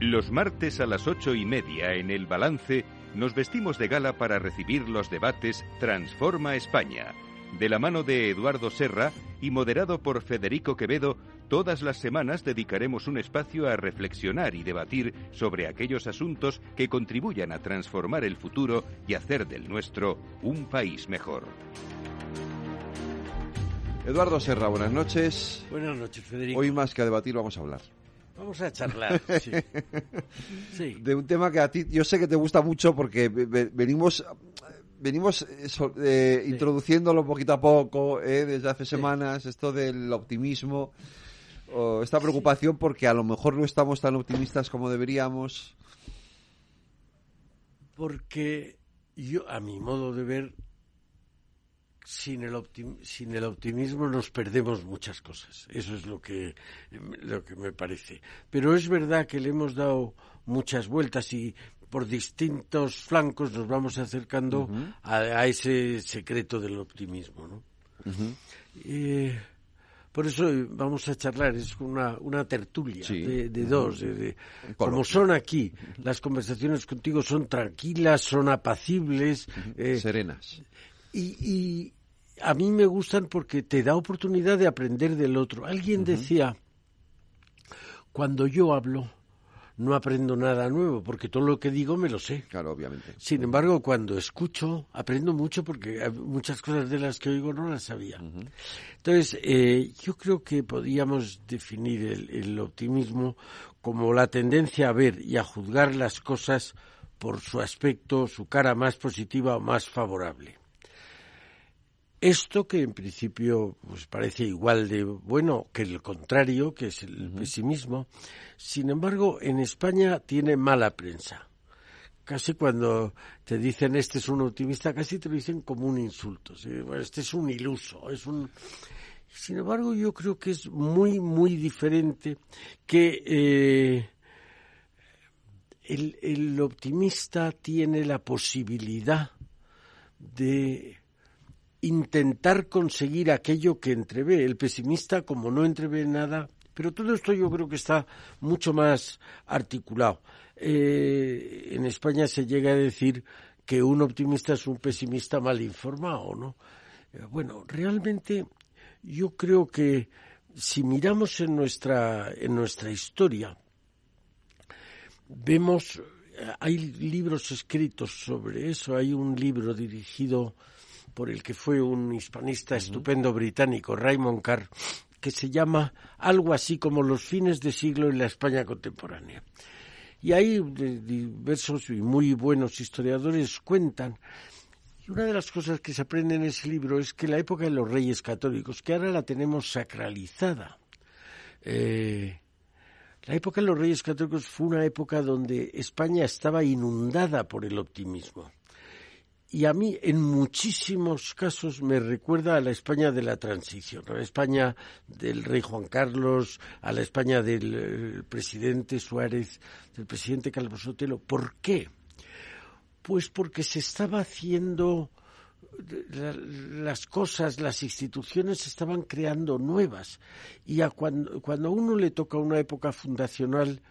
Los martes a las ocho y media en el balance nos vestimos de gala para recibir los debates Transforma España, de la mano de Eduardo Serra y moderado por Federico Quevedo, todas las semanas dedicaremos un espacio a reflexionar y debatir sobre aquellos asuntos que contribuyan a transformar el futuro y hacer del nuestro un país mejor. Eduardo Serra, buenas noches. Buenas noches, Federico. Hoy más que a debatir vamos a hablar. Vamos a charlar, sí. sí. De un tema que a ti, yo sé que te gusta mucho porque venimos venimos eh, introduciéndolo poquito a poco eh, desde hace semanas, esto del optimismo, o esta preocupación porque a lo mejor no estamos tan optimistas como deberíamos. Porque yo, a mi modo de ver, sin el, sin el optimismo nos perdemos muchas cosas. Eso es lo que, lo que me parece. Pero es verdad que le hemos dado muchas vueltas y por distintos flancos nos vamos acercando a, ese secreto del optimismo. ¿no? Eh, por eso vamos a charlar, es una, una tertulia de, dos. como son aquí, las conversaciones contigo son tranquilas, son apacibles. Eh, Serenas. Y, a mí me gustan porque te da oportunidad de aprender del otro. Alguien decía, cuando yo hablo, no aprendo nada nuevo, porque todo lo que digo me lo sé. Claro, obviamente. Sin embargo, cuando escucho, aprendo mucho porque muchas cosas de las que oigo no las sabía. Entonces, eh, yo creo que podríamos definir el optimismo como la tendencia a ver y a juzgar las cosas por su aspecto, su cara más positiva o más favorable. Esto que en principio pues parece igual de bueno que el contrario, que es el pesimismo, sin embargo en España tiene mala prensa. Casi cuando te dicen este es un optimista, casi te lo dicen como un insulto. este es un iluso, es un. Sin embargo, yo creo que es muy, muy diferente que eh, el, el optimista tiene la posibilidad de intentar conseguir aquello que entrevé. El pesimista, como no entrevé nada, pero todo esto yo creo que está mucho más articulado. Eh, en España se llega a decir que un optimista es un pesimista mal informado, ¿no? Eh, bueno, realmente yo creo que si miramos en nuestra, en nuestra historia, vemos, eh, hay libros escritos sobre eso, hay un libro dirigido por el que fue un hispanista estupendo británico, Raymond Carr, que se llama algo así como Los fines de siglo en la España contemporánea. Y ahí diversos y muy buenos historiadores cuentan y una de las cosas que se aprende en ese libro es que la época de los reyes católicos, que ahora la tenemos sacralizada, eh, la época de los reyes católicos fue una época donde España estaba inundada por el optimismo y a mí en muchísimos casos me recuerda a la España de la transición, a la España del rey Juan Carlos, a la España del eh, presidente Suárez, del presidente Carlos Sotelo. ¿Por qué? Pues porque se estaba haciendo las cosas, las instituciones se estaban creando nuevas y a cuando, cuando a uno le toca una época fundacional,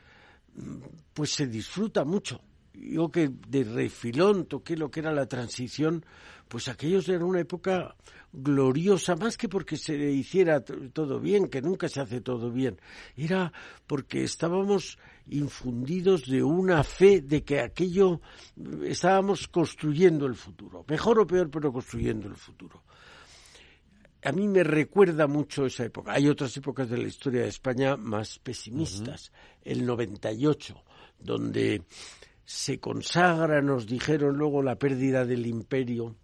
mm, pues se disfruta mucho yo que de refilón toqué lo que era la transición, pues aquellos eran una época gloriosa, más que porque se hiciera todo bien, que nunca se hace todo bien, era porque estábamos infundidos de una fe de que aquello estábamos construyendo el futuro, mejor o peor, pero construyendo el futuro. A mí me recuerda mucho esa época. Hay otras épocas de la historia de España más pesimistas. El 98, donde se consagra, nos dijeron luego, la pérdida del imperio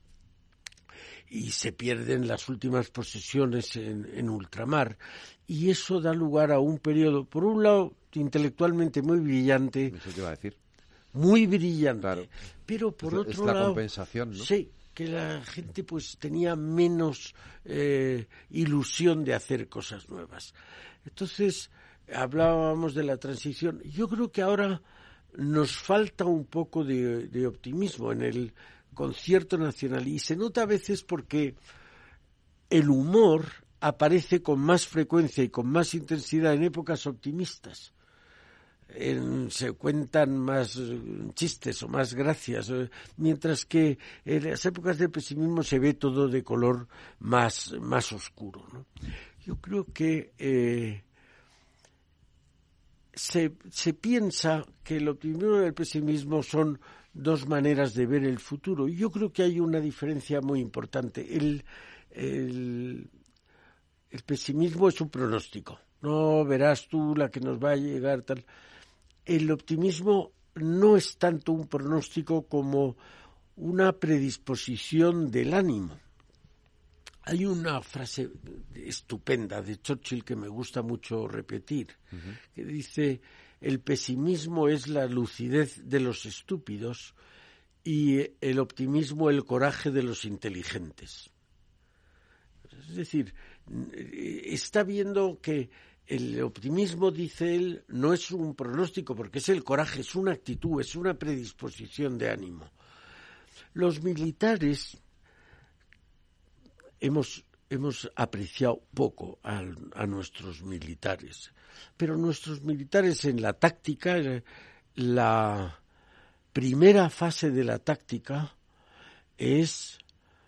y se pierden las últimas posesiones en, ultramar. Y eso da lugar a un periodo, por un lado, intelectualmente muy brillante. Eso iba a decir. Muy brillante. Pero por otro es la lado. compensación, ¿no? Sí, que la gente pues tenía menos eh, ilusión de hacer cosas nuevas. Entonces, hablábamos de la transición. Yo creo que ahora nos falta un poco de, optimismo en el concierto nacional y se nota a veces porque el humor aparece con más frecuencia y con más intensidad en épocas optimistas. se cuentan más chistes o más gracias, mientras que en las épocas de pesimismo se ve todo de color más, más oscuro. Yo creo que eh, se, se piensa que lo primero del pesimismo son dos maneras de ver el futuro. Y yo creo que hay una diferencia muy importante. El, el, el pesimismo es un pronóstico. No verás tú la que nos va a llegar tal. El optimismo no es tanto un pronóstico como una predisposición del ánimo. Hay una frase estupenda de Churchill que me gusta mucho repetir, que dice, el pesimismo es la lucidez de los estúpidos y el optimismo el coraje de los inteligentes. Es decir, está viendo que el optimismo, dice él, no es un pronóstico, porque es el coraje, es una actitud, es una predisposición de ánimo. Los militares hemos, hemos apreciado poco a, nuestros militares, pero nuestros militares en la táctica, eh, la primera fase de la táctica es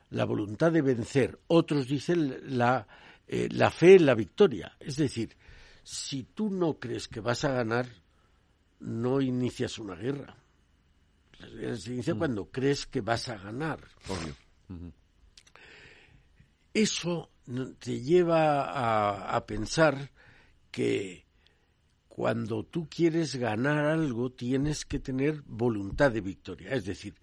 la voluntad de vencer. Otros dicen la, eh, la fe en la victoria. Es decir, si tú no crees que vas a ganar, no inicias una guerra. Se inicia mm. cuando crees que vas a ganar. Eso te lleva a, pensar que cuando tú quieres ganar algo tienes que tener voluntad de victoria. Es decir,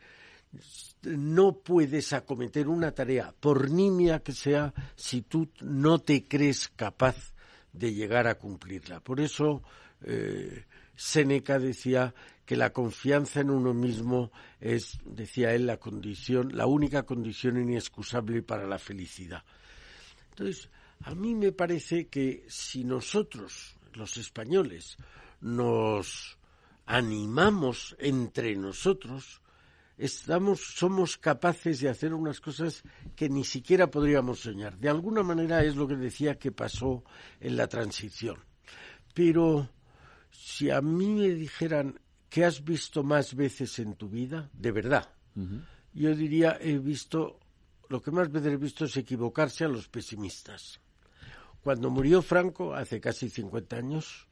no puedes acometer una tarea, por nimia que sea, si tú no te crees capaz de llegar a cumplirla. Por eso eh, Séneca decía que la confianza en uno mismo es, decía él, la condición, la única condición inexcusable para la felicidad. Entonces, a mí me parece que si nosotros, los españoles, nos animamos entre nosotros, estamos, somos capaces de hacer unas cosas que ni siquiera podríamos soñar. De alguna manera es lo que decía que pasó en la transición. Pero si a mí me dijeran ¿qué has visto más veces en tu vida? De verdad. Yo diría, he visto, lo que más veces he visto es equivocarse a los pesimistas. Cuando murió Franco, hace casi 50 años,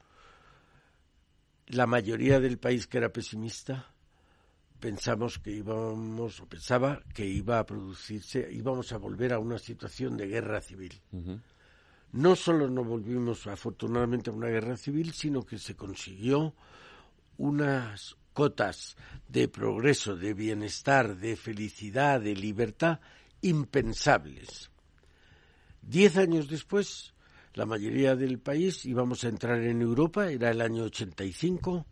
la mayoría del país que era pesimista pensamos que íbamos, o pensaba que iba a producirse, íbamos a volver a una situación de guerra civil. No solo no volvimos afortunadamente a una guerra civil, sino que se consiguió unas cotas de progreso, de bienestar, de felicidad, de libertad impensables. Diez años después, la mayoría del país íbamos a entrar en Europa, era el año 85,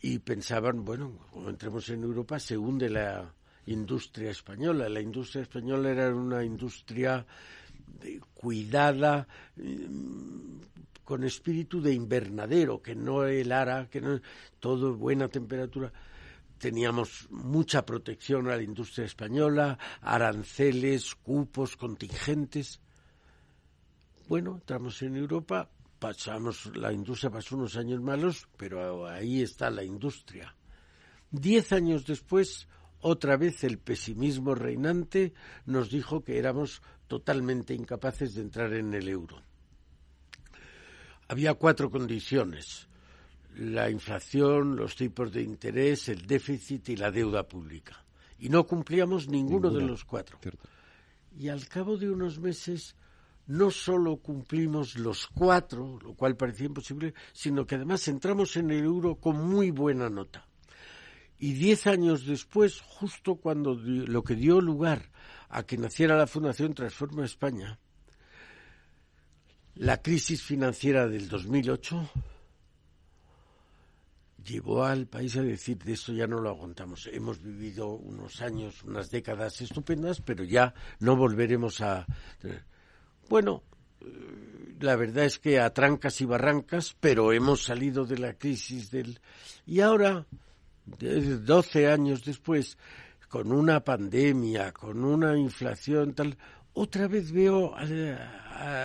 y pensaban, bueno, cuando entremos en Europa se hunde la industria española. La industria española era una industria cuidada, con espíritu de invernadero, que no helara, que no todo buena temperatura. Teníamos mucha protección a la industria española, aranceles, cupos, contingentes. Bueno, entramos en Europa, pasamos, la industria pasó unos años malos, pero ahí está la industria. Diez años después, otra vez el pesimismo reinante nos dijo que éramos totalmente incapaces de entrar en el euro había cuatro condiciones la inflación, los tipos de interés, el déficit y la deuda pública. Y no cumplíamos ninguno de los cuatro. Y al cabo de unos meses no solo cumplimos los cuatro, lo cual parecía imposible, sino que además entramos en el euro con muy buena nota. Y diez años después, justo cuando lo que dio lugar a que naciera la Fundación Transforma España, la crisis financiera del 2008 llevó al país a decir de esto ya no lo aguantamos. Hemos vivido unos años, unas décadas estupendas, pero ya no volveremos a. Bueno, eh, la verdad es que a trancas y barrancas, pero hemos salido de la crisis del. Y ahora, doce años después, con una pandemia, con una inflación tal, otra vez veo a,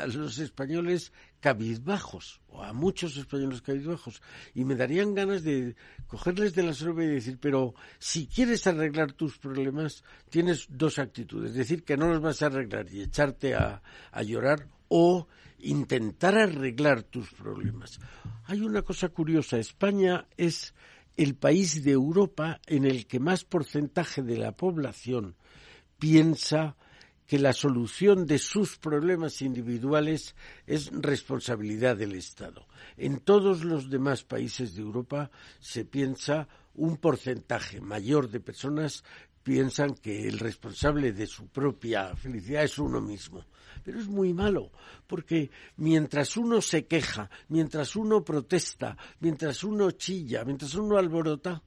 los españoles cabizbajos, o a muchos españoles cabizbajos, y me darían ganas de cogerles de la sorba y decir, pero si quieres arreglar tus problemas, tienes dos actitudes, decir que no los vas a arreglar y echarte a, a llorar, o intentar arreglar tus problemas. Hay una cosa curiosa, España es el país de Europa en el que más porcentaje de la población piensa que la solución de sus problemas individuales es responsabilidad del Estado. En todos los demás países de Europa se piensa un porcentaje mayor de personas piensan que el responsable de su propia felicidad es uno mismo. Pero es muy malo, porque mientras uno se queja, mientras uno protesta, mientras uno chilla, mientras uno alborota,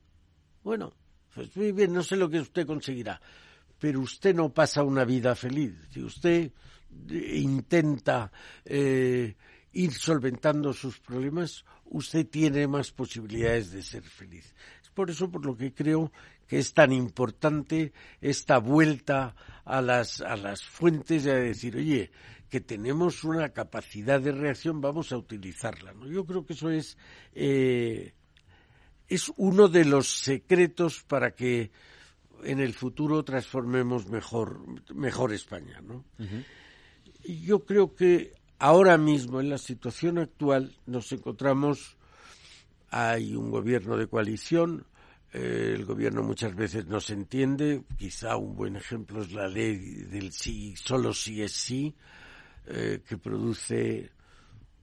bueno, pues muy bien, no sé lo que usted conseguirá, pero usted no pasa una vida feliz. Si usted intenta eh, ir solventando sus problemas, usted tiene más posibilidades de ser feliz. Es por eso por lo que creo que es tan importante esta vuelta a las, a las fuentes de decir, oye, que tenemos una capacidad de reacción, vamos a utilizarla. ¿no? Yo creo que eso es, eh, es uno de los secretos para que en el futuro transformemos mejor, mejor España. ¿no? Y yo creo que ahora mismo, en la situación actual, nos encontramos, hay un gobierno de coalición, eh, el gobierno muchas veces no se entiende, quizá un buen ejemplo es la ley del sí, solo sí es sí, eh, que produce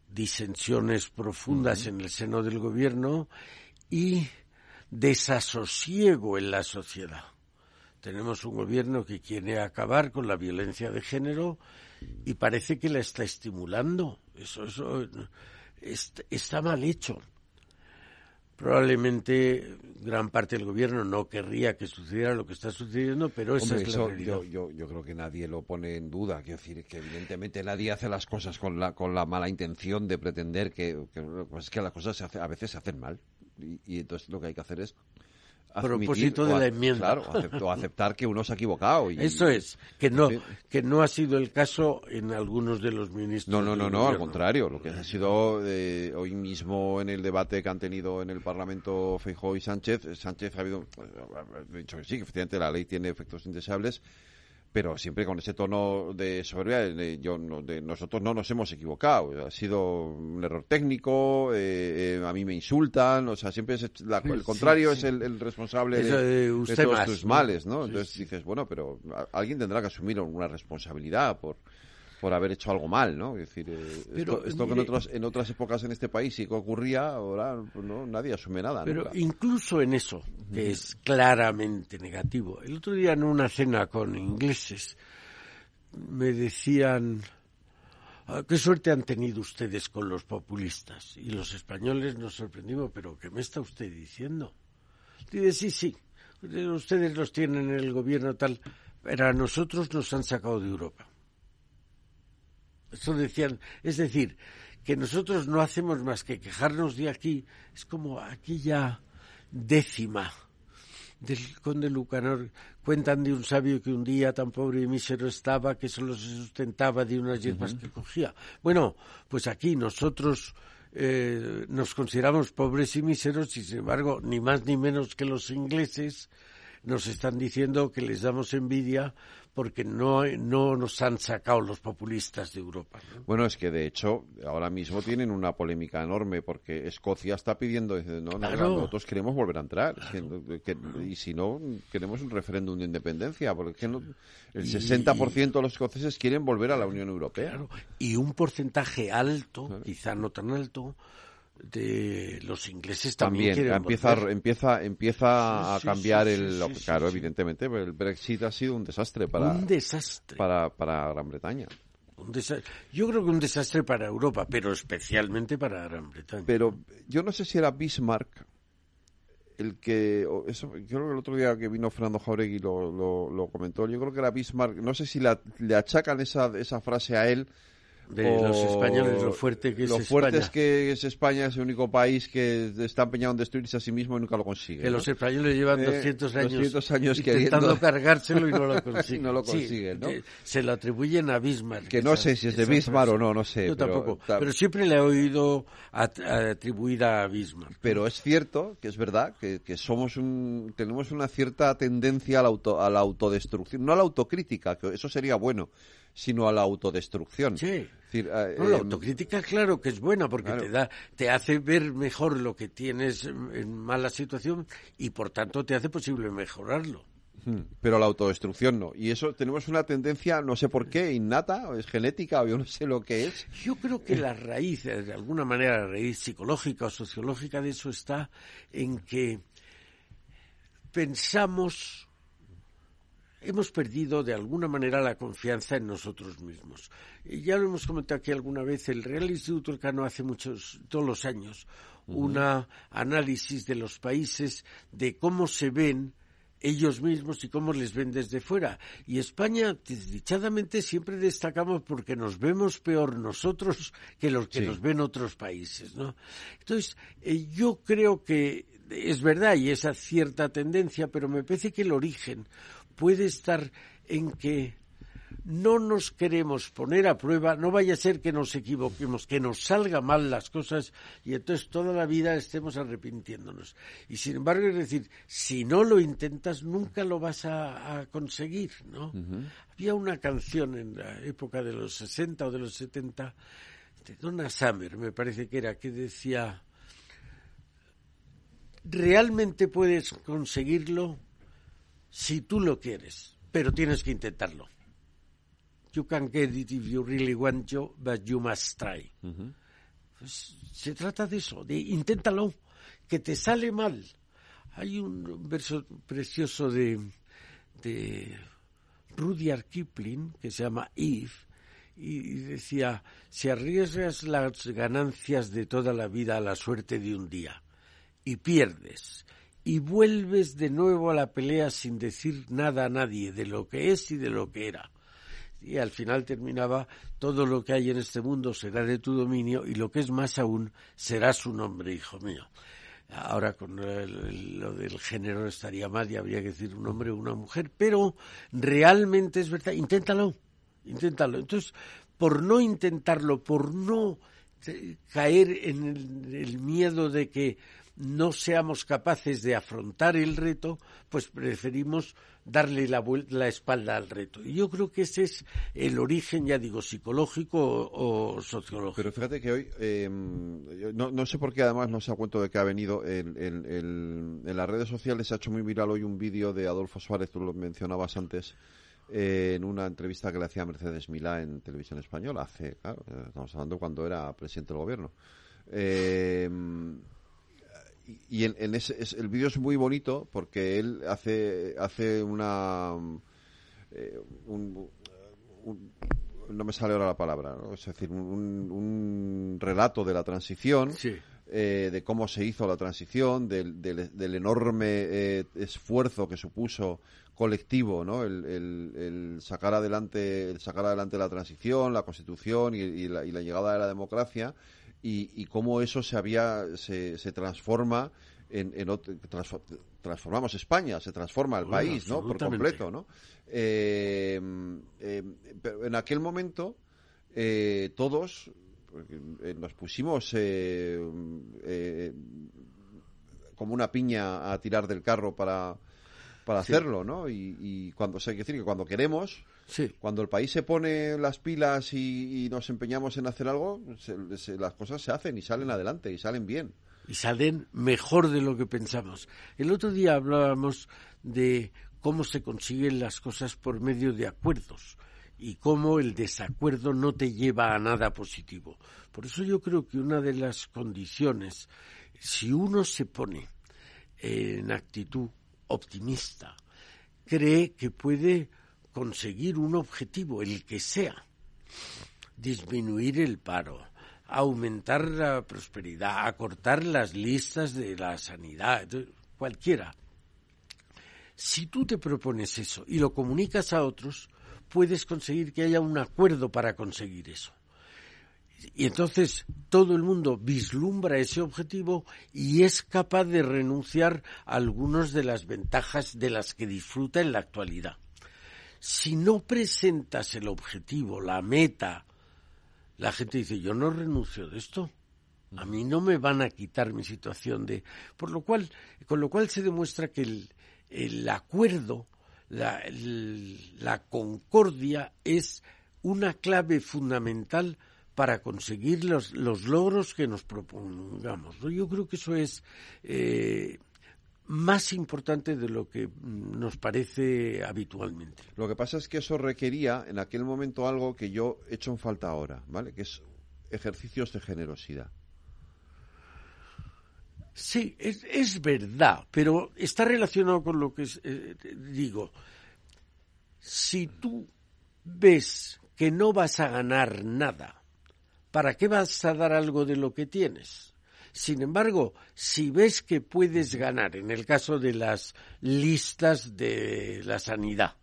disensiones profundas en el seno del gobierno y desasosiego en la sociedad. Tenemos un gobierno que quiere acabar con la violencia de género y parece que la está estimulando. Eso, eso está mal hecho. Probablemente gran parte del gobierno no querría que sucediera lo que está sucediendo, pero esa es la realidad. Yo, yo, creo que nadie lo pone en duda. Quiero decir que evidentemente nadie hace las cosas con la, con la mala intención de pretender que, que, pues que las cosas se hace, a veces se hacen mal. y entonces lo que hay que hacer es propósito de la enmienda. Claro, aceptar que uno se ha equivocado. Y, Eso es, que no, que no ha sido el caso en algunos de los ministros. No, no, no, no, al contrario. Lo que ha sido eh, hoy mismo en el debate que han tenido en el Parlamento Feijóo y Sánchez, Sánchez ha habido, ha dicho que sí, que efectivamente la ley tiene efectos indeseables pero siempre con ese tono de soberbia, yo de nosotros no nos hemos equivocado, ha sido un error técnico, eh, eh, a mí me insultan, o sea, siempre es el contrario es el, responsable de, todos tus males, ¿no? Entonces dices, bueno, pero alguien tendrá que asumir una responsabilidad por por haber hecho algo mal, ¿no? Es decir, eh, esto, que en otras, en otras épocas en este país sí que ocurría, ahora no, nadie asume nada. Pero incluso en eso, que es claramente negativo. El otro día en una cena con ingleses me decían, ah, qué suerte han tenido ustedes con los populistas. Y los españoles nos sorprendimos, pero ¿qué me está usted diciendo? Dice, sí, sí, ustedes los tienen en el gobierno tal, pero a nosotros nos han sacado de Europa. Eso decían, es decir, que nosotros no hacemos más que quejarnos de aquí. Es como aquella décima del conde Lucanor. Cuentan de un sabio que un día tan pobre y mísero estaba que solo se sustentaba de unas hierbas que cogía. Bueno, pues aquí nosotros eh, nos consideramos pobres y míseros y sin embargo ni más ni menos que los ingleses nos están diciendo que les damos envidia porque no, no nos han sacado los populistas de Europa. Bueno, es que de hecho ahora mismo tienen una polémica enorme porque Escocia está pidiendo, no, nosotros queremos volver a entrar y si no, queremos un referéndum de independencia porque el 60% de los escoceses quieren volver a la Unión Europea. Y un porcentaje alto, quizá no tan alto, de los ingleses también, empieza empieza empieza a cambiar el claro evidentemente el Brexit ha sido un desastre para un desastre. para, para Gran Bretaña. Yo creo que un desastre para Europa pero especialmente para Gran Bretaña. Pero yo no sé si era Bismarck el que eso yo creo que el otro día que vino Fernando Jauregui lo, lo, comentó yo creo que era Bismarck no sé si le achacan esa esa frase a él de los españoles, lo fuerte que es lo España. fuerte es que es España, es el único país que está empeñado en destruirse a sí mismo y nunca lo consigue. Que ¿no? los españoles llevan Eh, 200 años, 200 años intentando queriendo- cargárselo y no lo consiguen. No lo Sí, ¿no? se lo atribuyen a Bismarck. Que no sé si es de Bismarck frase. o no, no sé, Yo pero- tampoco, ta- pero siempre le he oído at- atribuir a Bismarck. Pero es cierto que es verdad que, que somos un, tenemos una cierta tendencia a la, auto, a la autodestrucción, no a la autocrítica, que eso sería bueno, sino a la autodestrucción. Sí. Decir, eh, No, la eh, autocrítica, claro que es buena porque Claro. te da, te hace ver mejor lo que tienes en en mala situación y por tanto te hace posible mejorarlo. Hmm, Pero la autodestrucción no. Y eso tenemos una tendencia, no sé por qué, innata, o es genética, o yo no sé lo que es. Yo creo que la raíz, eh, de alguna manera, la raíz psicológica o sociológica de eso está en que pensamos, hemos perdido de alguna manera la confianza en nosotros mismos. Ya lo hemos comentado aquí alguna vez, el Real Instituto Elcano hace muchos, todos los años, un análisis de los países de cómo se ven ellos mismos y cómo les ven desde fuera. Y España, desdichadamente, siempre destacamos porque nos vemos peor nosotros que los que Sí. nos ven otros países, ¿no? Entonces, eh, yo creo que es verdad y esa cierta tendencia, pero me parece que el origen puede estar en que no nos queremos poner a prueba, no vaya a ser que nos equivoquemos, que nos salga mal las cosas y entonces toda la vida estemos arrepintiéndonos. Y sin embargo, es decir, si no lo intentas, nunca lo vas a, a conseguir, ¿no? Había una canción en la época de los 60 o de los 70 de Donna Summer, me parece que era, que decía, realmente puedes conseguirlo si tú lo quieres, pero tienes que intentarlo. You can get it if you really want to, but you must try. Pues, se trata de eso, de inténtalo, que te sale mal. Hay un verso precioso de, de Rudyard Kipling que se llama Eve y y decía, si arriesgas las ganancias de toda la vida a la suerte de un día y pierdes y vuelves de nuevo a la pelea sin decir nada a nadie de lo que es y de lo que era. Y al final terminaba, todo lo que hay en este mundo será de tu dominio y lo que es más aún será su nombre, hijo mío. Ahora con el- lo del género estaría mal y habría que decir un hombre o una mujer, pero realmente es verdad, inténtalo, inténtalo. Entonces, por no intentarlo, por no eh, caer en el miedo de que no seamos capaces de afrontar el reto, pues preferimos darle la, vuel- la espalda al reto. Y yo creo que ese es el origen, ya digo, psicológico o, sociológico. Pero fíjate que hoy, eh, no, no sé por qué además no se ha cuento de que ha venido, el- en las redes sociales se ha hecho muy viral hoy un vídeo de Adolfo Suárez, tú lo mencionabas antes, eh, en una entrevista que le hacía Mercedes Milá en televisión española, hace, claro, eh, estamos hablando cuando era presidente del gobierno. Eh, y en, en ese, es- el vídeo es muy bonito porque él hace, hace una... eh, un- un- no me sale ahora la palabra, ¿no? es decir, un, un relato de la transición, Sí. eh, de cómo se hizo la transición, del, del- del enorme eh, esfuerzo que supuso colectivo, ¿no? El, el- el sacar adelante, el sacar adelante la transición, la constitución y, y la, y la llegada de la democracia y, y cómo eso se había, se, se transforma en, en ot- transfo- transformamos España, se transforma el Bueno, país, ¿no? Por completo, ¿no? Eh, eh, pero en aquel momento eh, todos eh, nos pusimos eh, eh, como una piña a tirar del carro para, para Sí. hacerlo, ¿no? Y, y cuando hay que decir que cuando queremos, Sí. cuando el país se pone las pilas y, y nos empeñamos en hacer algo, se- se- las cosas se hacen y salen adelante y salen bien. y salen mejor de lo que pensamos. El otro día hablábamos de cómo se consiguen las cosas por medio de acuerdos y cómo el desacuerdo no te lleva a nada positivo. Por eso yo creo que una de las condiciones, si uno se pone en actitud optimista, cree que puede conseguir un objetivo, el que sea, disminuir el paro, aumentar la prosperidad, acortar las listas de la sanidad, cualquiera. Si tú te propones eso y lo comunicas a otros, puedes conseguir que haya un acuerdo para conseguir eso. y entonces todo el mundo vislumbra ese objetivo y es capaz de renunciar a algunas de las ventajas de las que disfruta en la actualidad. Si no presentas el objetivo, la meta, la gente dice, yo no renuncio de esto. A mí no me van a quitar mi situación de... Por lo cual, con lo cual se demuestra que el, el acuerdo, la, la concordia es una clave fundamental para conseguir los, los logros que nos propongamos. Yo creo que eso es eh, más importante de lo que nos parece habitualmente. Lo que pasa es que eso requería en aquel momento algo que yo he hecho en falta ahora, ¿vale? Que es ejercicios de generosidad. Sí, es, es verdad, pero está relacionado con lo que eh, digo. Si tú ves que no vas a ganar nada, ¿para qué vas a dar algo de lo que tienes? Sin embargo, si ves que puedes ganar, en el caso de las listas de la sanidad,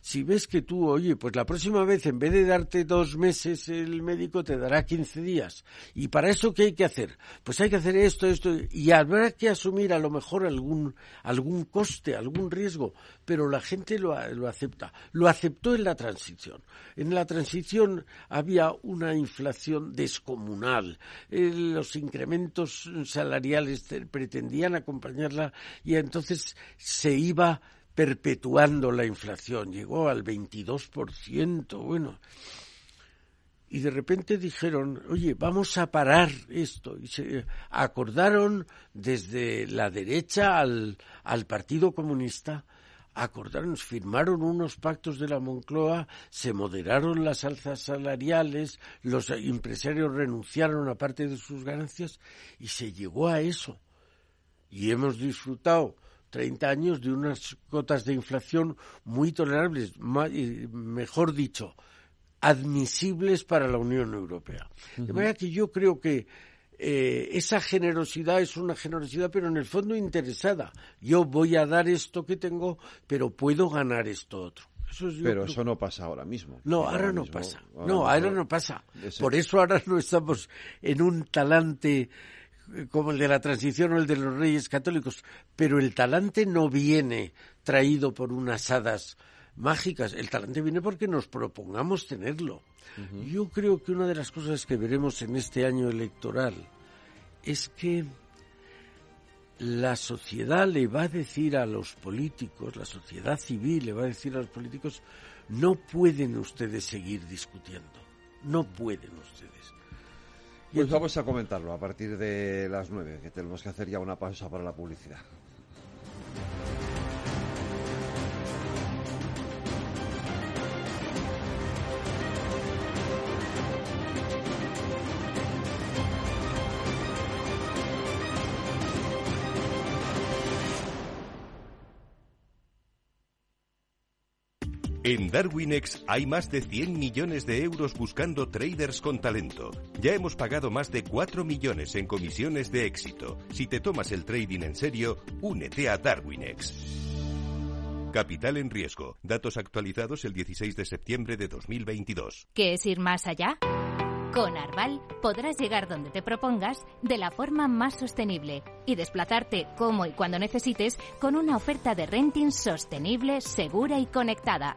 si ves que tú, oye, pues la próxima vez en vez de darte dos meses el médico te dará quince días. ¿Y para eso qué hay que hacer? Pues hay que hacer esto, esto, y habrá que asumir a lo mejor algún, algún coste, algún riesgo, pero la gente lo, lo acepta. Lo aceptó en la transición. En la transición había una inflación descomunal. Eh, los incrementos salariales pretendían acompañarla y entonces se iba perpetuando la inflación, llegó al 22%, bueno. Y de repente dijeron, oye, vamos a parar esto. Y se acordaron desde la derecha al, al Partido Comunista, acordaron, firmaron unos pactos de la Moncloa, se moderaron las alzas salariales, los empresarios renunciaron a parte de sus ganancias y se llegó a eso. Y hemos disfrutado 30 años de unas cotas de inflación muy tolerables, mejor dicho, admisibles para la Unión Europea. De manera que yo creo que eh, esa generosidad es una generosidad, pero en el fondo interesada. Yo voy a dar esto que tengo, pero puedo ganar esto otro. pero eso no pasa ahora mismo. No, ahora, no pasa. no, ahora no pasa. Por eso ahora no estamos en un talante como el de la transición o el de los reyes católicos, pero el talante no viene traído por unas hadas mágicas, el talante viene porque nos propongamos tenerlo. Yo creo que una de las cosas que veremos en este año electoral es que la sociedad le va a decir a los políticos, la sociedad civil le va a decir a los políticos, no pueden ustedes seguir discutiendo, no pueden ustedes. Pues vamos a comentarlo a partir de las nueve, que tenemos que hacer ya una pausa para la publicidad. En Darwinex hay más de 100 millones de euros buscando traders con talento. Ya hemos pagado más de 4 millones en comisiones de éxito. Si te tomas el trading en serio, únete a Darwinex. Capital en riesgo. Datos actualizados el 16 de septiembre de 2022. ¿Qué es ir más allá? Con Arval podrás llegar donde te propongas de la forma más sostenible y desplazarte como y cuando necesites con una oferta de renting sostenible, segura y conectada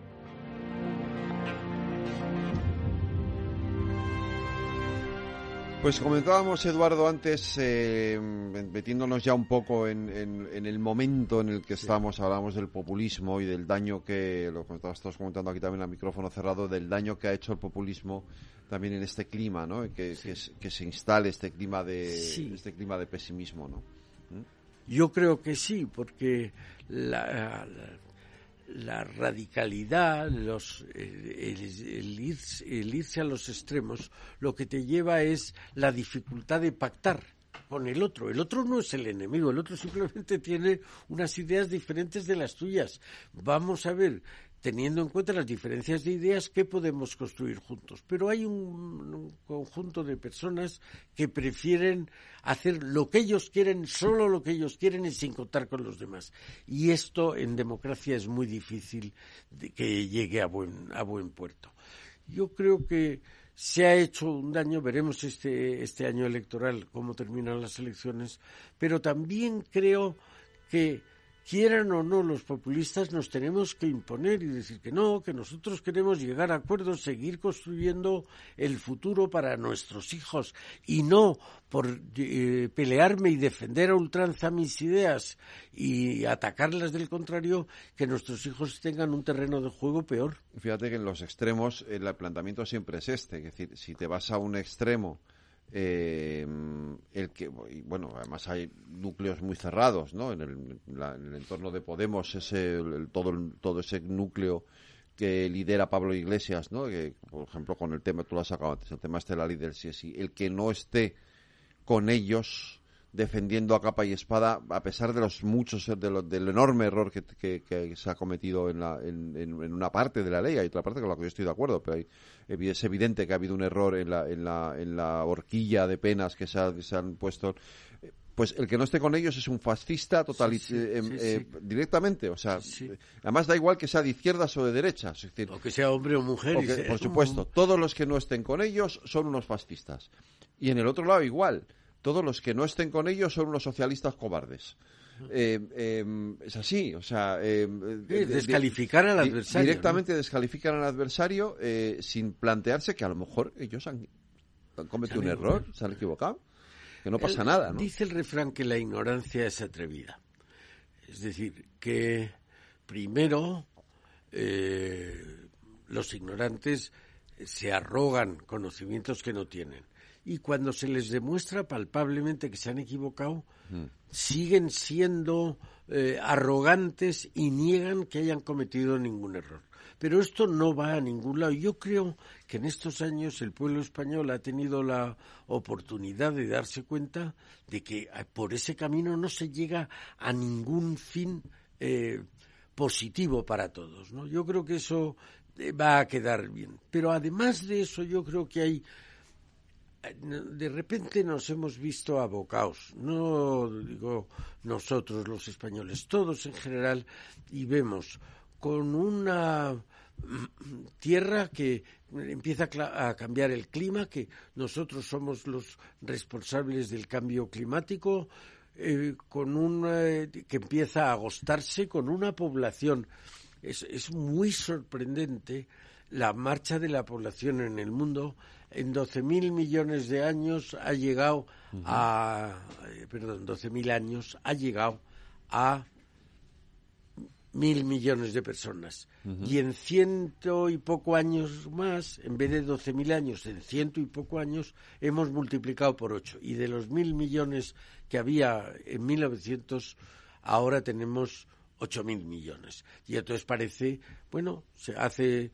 Pues comentábamos, Eduardo, antes, eh, metiéndonos ya un poco en, el momento en el que estamos, hablábamos del populismo y del daño que, lo estamos comentando aquí también al micrófono cerrado, del daño que ha hecho el populismo también en este clima, ¿no? Que, que, se instale este clima de, este clima de pesimismo, ¿no? ¿Mm? Yo creo que sí, porque la, la radicalidad, los, el, irse, a los extremos, lo que te lleva es la dificultad de pactar con el otro. El otro no es el enemigo, el otro simplemente tiene unas ideas diferentes de las tuyas. Vamos a ver, teniendo en cuenta las diferencias de ideas, qué podemos construir juntos. Pero hay un, conjunto de personas que prefieren hacer lo que ellos quieren, solo lo que ellos quieren y sin contar con los demás. Y esto en democracia es muy difícil que llegue a buen, a buen puerto. Yo creo que se ha hecho un daño, veremos este, este año electoral cómo terminan las elecciones, pero también creo que quieran o no los populistas, nos tenemos que imponer y decir que no, que nosotros queremos llegar a acuerdos, seguir construyendo el futuro para nuestros hijos y no por eh, pelearme y defender a ultranza mis ideas y atacarlas del contrario, que nuestros hijos tengan un terreno de juego peor. Fíjate que en los extremos el planteamiento siempre es este, es decir, si te vas a un extremo eh, el que bueno además hay núcleos muy cerrados no en el, entorno de Podemos ese todo todo ese núcleo que lidera Pablo Iglesias no que por ejemplo con el tema tú lo has sacado antes el tema este de la líder sí sí el que no esté con ellos defendiendo a capa y espada, a pesar de los muchos, del enorme error que, se ha cometido en, la, en, una parte de la ley. Hay otra parte con la que yo estoy de acuerdo, pero es evidente que ha habido un error en la, en la, en la horquilla de penas que se, han puesto. Pues el que no esté con ellos es un fascista total eh, eh, directamente, o sea, además da igual que sea de izquierdas o de derechas, o que sea hombre o mujer. por supuesto, todos los que no estén con ellos son unos fascistas. Y en el otro lado igual todos los que no estén con ellos son unos socialistas cobardes. Eh, eh, es así, o sea, eh, descalificar al adversario. Directamente descalifican al adversario sin plantearse que a lo mejor ellos han, cometido un error, se han equivocado, que no pasa nada. ¿no? Dice el refrán que la ignorancia es atrevida. Es decir, que primero los ignorantes se arrogan conocimientos que no tienen y cuando se les demuestra palpablemente que se han equivocado, mm. siguen siendo eh, arrogantes y niegan que hayan cometido ningún error. Pero esto no va a ningún lado. Yo creo que en estos años el pueblo español ha tenido la oportunidad de darse cuenta de que eh, por ese camino no se llega a ningún fin eh, positivo para todos. ¿no? Yo creo que eso va a quedar bien. Pero además de eso, yo creo que hay de repente nos hemos visto abocados, no digo nosotros los españoles, todos en general, y vemos con una tierra que empieza a cambiar el clima, que nosotros somos los responsables del cambio climático, eh, con una, que empieza a agostarse con una población. Es, es muy sorprendente la marcha de la población en el mundo en 12.000 millones de años ha llegado a, eh, perdón, 12.000 años ha llegado a mil millones de personas. Y en ciento y poco años más, en vez de 12.000 años, en ciento y poco años, hemos multiplicado por ocho. Y de los mil millones que había en 1900, ahora tenemos ocho mil millones. Y entonces parece, bueno, se hace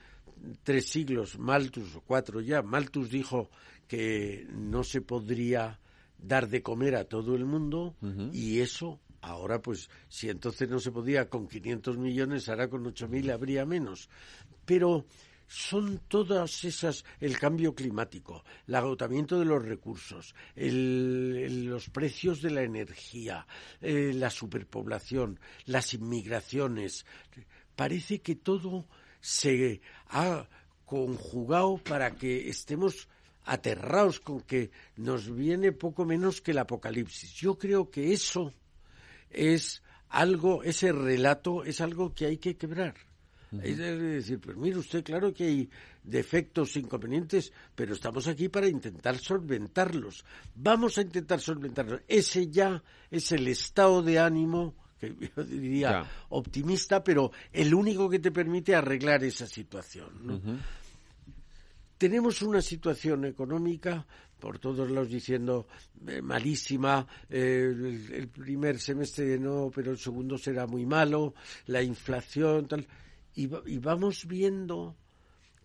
tres siglos, Malthus, o cuatro ya, Malthus dijo que no se podría dar de comer a todo el mundo y eso ahora pues si entonces no se podía con 500 millones, ahora con 8.000 habría menos. Pero son todas esas, el cambio climático, el agotamiento de los recursos, los precios de la energía, eh, la superpoblación, las inmigraciones. Parece que todo se ha conjugado para que estemos aterrados con que nos viene poco menos que el apocalipsis. Yo creo que eso es algo, ese relato es algo que hay que quebrar. Es decir, pues mire usted, claro que hay defectos, inconvenientes, pero estamos aquí para intentar solventarlos. Vamos a intentar solventarlos. Ese ya es el estado de ánimo que yo diría optimista, pero el único que te permite arreglar esa situación. Tenemos una situación económica, por todos lados diciendo eh, malísima, eh, el, primer semestre no, pero el segundo será muy malo, la inflación, tal, y vamos viendo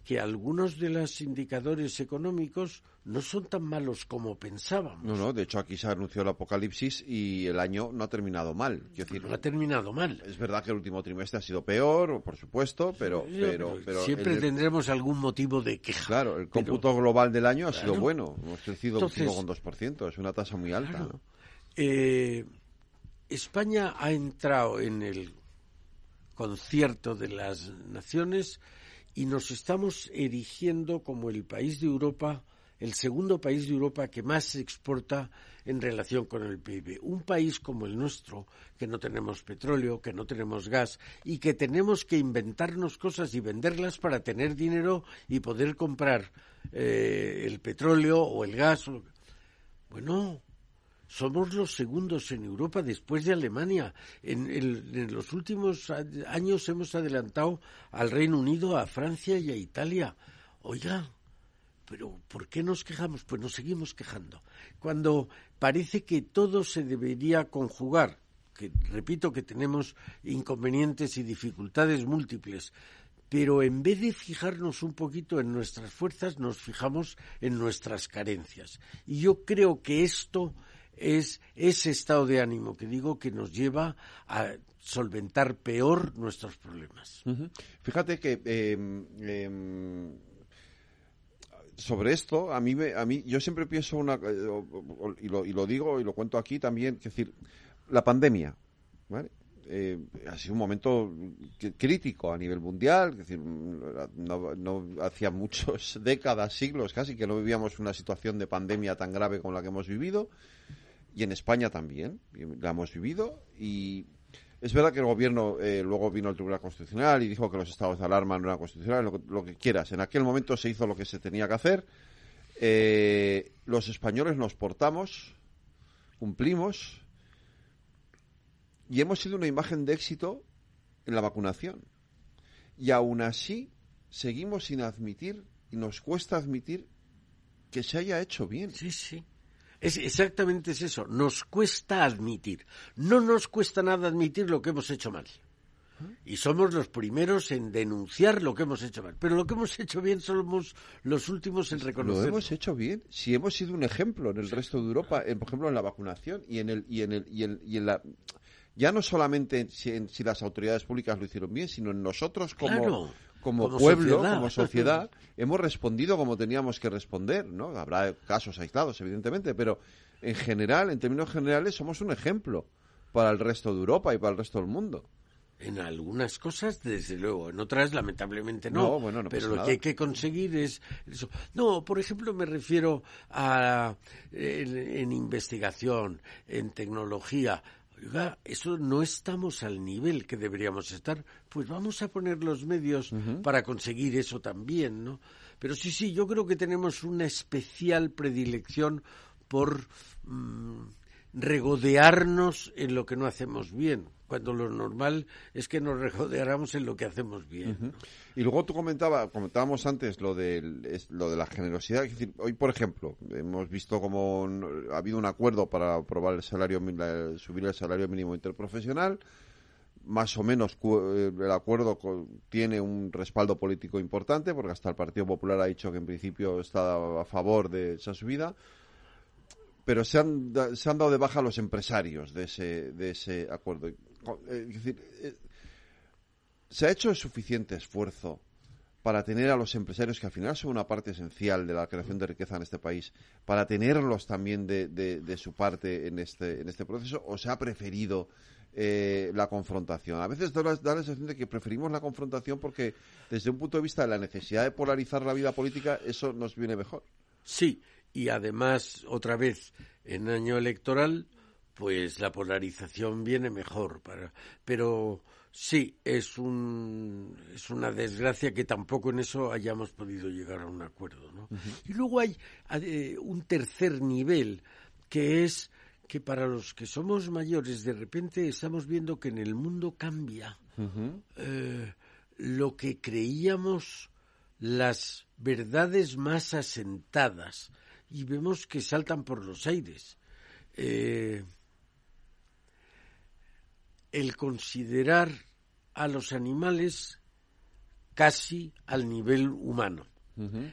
que algunos de los indicadores económicos no son tan malos como pensábamos. No, no, de hecho aquí se anunció el apocalipsis y el año no ha terminado mal. Quiero decir, no ha terminado mal. Es verdad que el último trimestre ha sido peor, por supuesto, pero... pero, pero siempre tendremos algún motivo de queja. Claro, el cómputo global del año ha sido bueno. Hemos crecido un 5,2%, es una tasa muy alta. Eh, España ha entrado en el concierto de las naciones y nos estamos erigiendo como el país de Europa el segundo país de Europa que más exporta en relación con el PIB. Un país como el nuestro, que no tenemos petróleo, que no tenemos gas y que tenemos que inventarnos cosas y venderlas para tener dinero y poder comprar eh, el petróleo o el gas. Bueno, somos los segundos en Europa después de Alemania. En, en, los últimos años hemos adelantado al Reino Unido, a Francia y a Italia. Oiga, pero ¿por qué nos quejamos? Pues nos seguimos quejando. Cuando parece que todo se debería conjugar, que repito que tenemos inconvenientes y dificultades múltiples, pero en vez de fijarnos un poquito en nuestras fuerzas, nos fijamos en nuestras carencias. Y yo creo que esto es ese estado de ánimo que digo que nos lleva a solventar peor nuestros problemas. Fíjate que em, em, sobre esto, a mí, a mí, yo siempre pienso una, eh, y lo, y lo digo y lo cuento aquí también, es decir, la pandemia, eh, ha sido un momento crítico a nivel mundial, es decir, no, no, hacía muchas décadas, siglos casi, que no vivíamos una situación de pandemia tan grave como la que hemos vivido, y en España también, la hemos vivido, y es verdad que el gobierno eh, luego vino al Tribunal Constitucional y dijo que los estados de alarma no eran constitucionales, lo que, quieras. En aquel momento se hizo lo que se tenía que hacer. Eh, los españoles nos portamos, cumplimos y hemos sido una imagen de éxito en la vacunación. Y aún así seguimos sin admitir y nos cuesta admitir que se haya hecho bien. Sí, sí. Es exactamente es eso. Nos cuesta admitir. No nos cuesta nada admitir lo que hemos hecho mal. Y somos los primeros en denunciar lo que hemos hecho mal. Pero lo que hemos hecho bien somos los últimos en reconocerlo. Lo hemos hecho bien. Si hemos sido un ejemplo en el resto de Europa, por ejemplo en la vacunación y en el y en el y en, y en la ya no solamente si, si, las autoridades públicas lo hicieron bien, sino en nosotros como, como, pueblo, como sociedad, hemos respondido como teníamos que responder, ¿no? Habrá casos aislados, evidentemente, pero en general, en términos generales, somos un ejemplo para el resto de Europa y para el resto del mundo. En algunas cosas, desde luego, en otras, lamentablemente no. bueno, pero lo que hay que conseguir es eso. No, por ejemplo, me refiero a en investigación, en tecnología oiga, eso no estamos al nivel que deberíamos estar, pues vamos a poner los medios para conseguir eso también, ¿no? Pero sí, sí, yo creo que tenemos una especial predilección por mm, regodearnos en lo que no hacemos bien cuando lo normal es que nos regodeáramos en lo que hacemos bien. Y luego tú comentaba, comentábamos antes lo de, lo de la generosidad. Es decir, hoy, por ejemplo, hemos visto como ha habido un acuerdo para aprobar el salario, subir el salario mínimo interprofesional. Más o menos eh, el acuerdo tiene un respaldo político importante, porque hasta el Partido Popular ha dicho que en principio está a favor de esa subida pero se han, se han dado de baja los empresarios de ese, de ese acuerdo. Eh, decir, eh, ¿se ha hecho suficiente esfuerzo para tener a los empresarios, que al final son una parte esencial de la creación de riqueza en este país, para tenerlos también de, su parte en este, en este proceso, o se ha preferido eh, la confrontación? A veces da la, da la sensación de que preferimos la confrontación porque, desde un punto de vista de la necesidad de polarizar la vida política, eso nos viene mejor. Sí, y además, otra vez, en año electoral, pues la polarización viene mejor. Para, pero sí, es, un, es una desgracia que tampoco en eso hayamos podido llegar a un acuerdo. ¿no? Y luego hay eh, un tercer nivel, que es que para los que somos mayores, de repente estamos viendo que en el mundo cambia eh, lo que creíamos las verdades más asentadas y vemos que saltan por los aires. Eh, el considerar a los animales casi al nivel humano.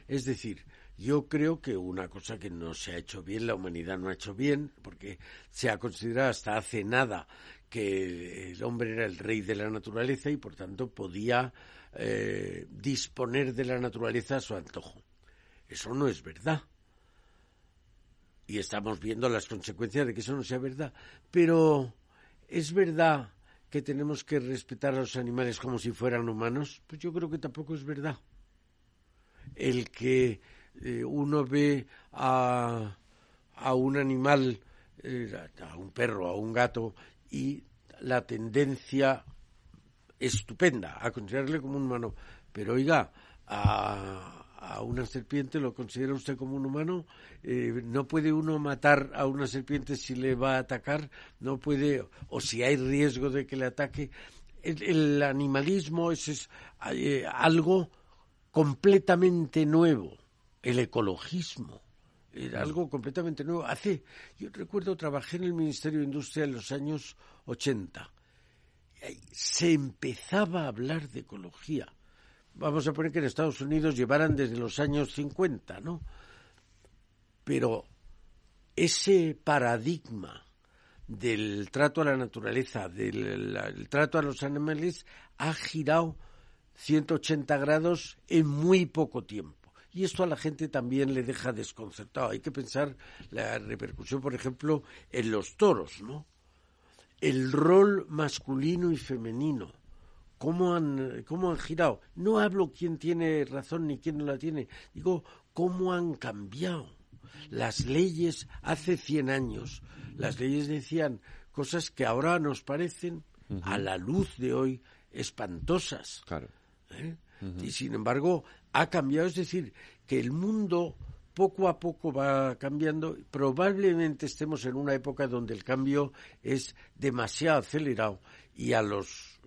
Es decir, Yo creo que una cosa que no se ha hecho bien, la humanidad no ha hecho bien, porque se ha considerado hasta hace nada que el hombre era el rey de la naturaleza y por tanto podía eh, disponer de la naturaleza a su antojo. Eso no es verdad. Y estamos viendo las consecuencias de que eso no sea verdad. Pero es verdad que tenemos que respetar a los animales como si fueran humanos. Pues yo creo que tampoco es verdad. El que eh, uno ve a, un animal, eh, a un perro, a un gato, y la tendencia estupenda a considerarle como un humano. Pero oiga, a, a una serpiente lo considera usted como un humano, eh, no puede uno matar a una serpiente si le va a atacar, no puede, o si hay riesgo de que le ataque. El, animalismo es, eh, algo completamente nuevo, el ecologismo era algo completamente nuevo. Hace, yo recuerdo, trabajé en el Ministerio de Industria en los años 80. Se empezaba a hablar de ecología vamos a poner que en Estados Unidos llevaran desde los años 50, ¿no? Pero ese paradigma del trato a la naturaleza, del trato a los animales, ha girado 180 grados en muy poco tiempo. Y esto a la gente también le deja desconcertado. Hay que pensar la repercusión, por ejemplo, en los toros, ¿no? El rol masculino y femenino cómo han, cómo han girado. No hablo quién tiene razón ni quién no la tiene, digo cómo han cambiado. Las leyes hace 100 años, las leyes decían cosas que ahora nos parecen, a la luz de hoy, espantosas. Claro. ¿Eh? Y sin embargo, ha cambiado, es decir, que el mundo poco a poco va cambiando. Probablemente estemos en una época donde el cambio es demasiado acelerado y a los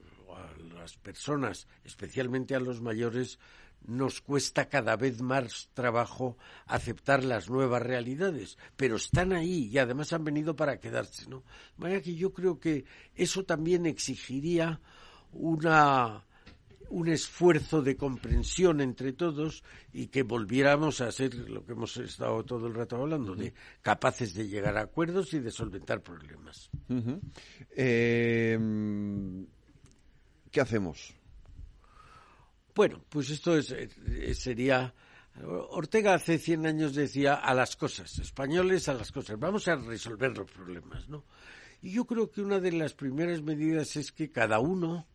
las personas, especialmente a los mayores, nos cuesta cada vez más trabajo aceptar las nuevas realidades, pero están ahí y además han venido para quedarse, ¿no? Vaya que yo creo que eso también exigiría una un esfuerzo de comprensión entre todos y que volviéramos a ser lo que hemos estado todo el rato hablando, de capaces de llegar a acuerdos y de solventar problemas. ¿Qué hacemos? Bueno, pues esto es, eh, sería... Ortega hace 100 años decía a las cosas, españoles a las cosas, vamos a resolver los problemas, ¿no? Y yo creo que una de las primeras medidas es que cada uno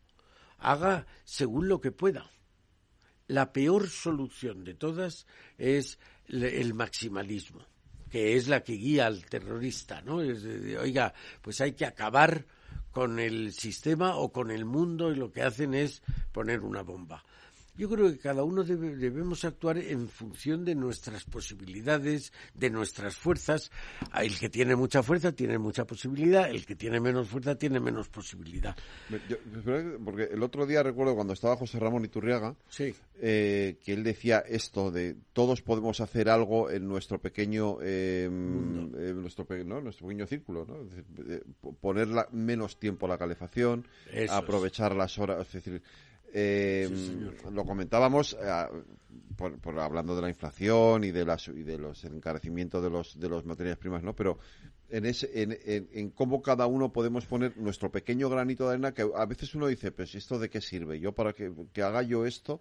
haga según lo que pueda. La peor solución de todas es el maximalismo, que es la que guía al terrorista, ¿no? Es de, oiga, pues hay que acabar con el sistema o con el mundo y lo que hacen es poner una bomba. Yo creo que cada uno debemos actuar en función de nuestras posibilidades, de nuestras fuerzas. El que tiene mucha fuerza tiene mucha posibilidad, el que tiene menos fuerza tiene menos posibilidad. porque el otro día recuerdo cuando estaba José Ramón Iturriaga, sí. Eh, que él decía esto de todos podemos hacer algo en nuestro pequeño, em, nuestro, nuestro pequeño círculo, ¿no? Eh, poner menos tiempo a la calefacción, aprovechar las horas, es decir, eh, lo comentábamos eh, por, hablando de la inflación y de, las, y de los encarecimientos de los de las materias primas, ¿no? Pero en, ese, en, cómo cada uno podemos poner nuestro pequeño granito de arena, que a veces uno dice, pues esto de qué sirve, yo para que, haga yo esto,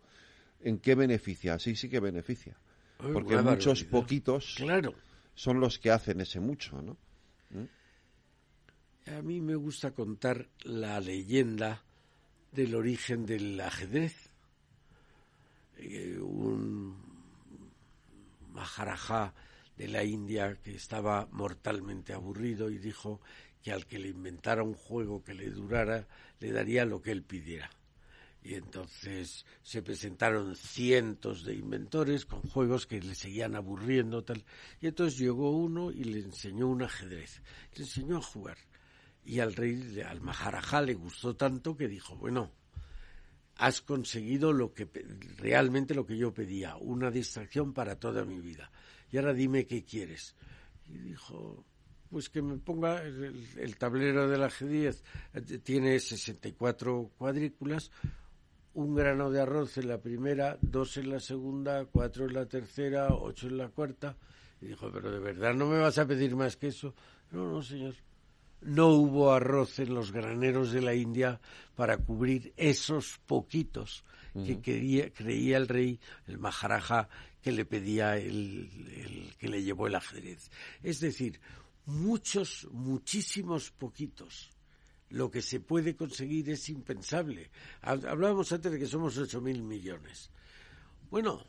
¿en qué beneficia? Sí, sí que beneficia. Porque muchos poquitos claro. son los que hacen ese mucho, ¿no? ¿Mm? A mí me gusta contar la leyenda del origen del ajedrez. Eh, un Maharajá de la India que estaba mortalmente aburrido y dijo que al que le inventara un juego que le durara le daría lo que él pidiera. Y entonces se presentaron cientos de inventores con juegos que le seguían aburriendo tal. Y entonces llegó uno y le enseñó un ajedrez. Le enseñó a jugar. Y al rey, al Maharajá, le gustó tanto que dijo, bueno, has conseguido lo que realmente lo que yo pedía, una distracción para toda mi vida. Y ahora dime qué quieres. Y dijo, pues que me ponga el, tablero del ajedrez, tiene 64 cuadrículas, un grano de arroz en la primera, dos en la segunda, cuatro en la tercera, ocho en la cuarta. Y dijo, pero de verdad no me vas a pedir más que eso. No, no, señor. No hubo arroz en los graneros de la India para cubrir esos poquitos que creía el rey, el Maharaja, que le pedía el, el que le llevó el ajedrez. Es decir, muchos, muchísimos poquitos lo que se puede conseguir es impensable. Hablábamos antes de que somos ocho mil millones. Bueno,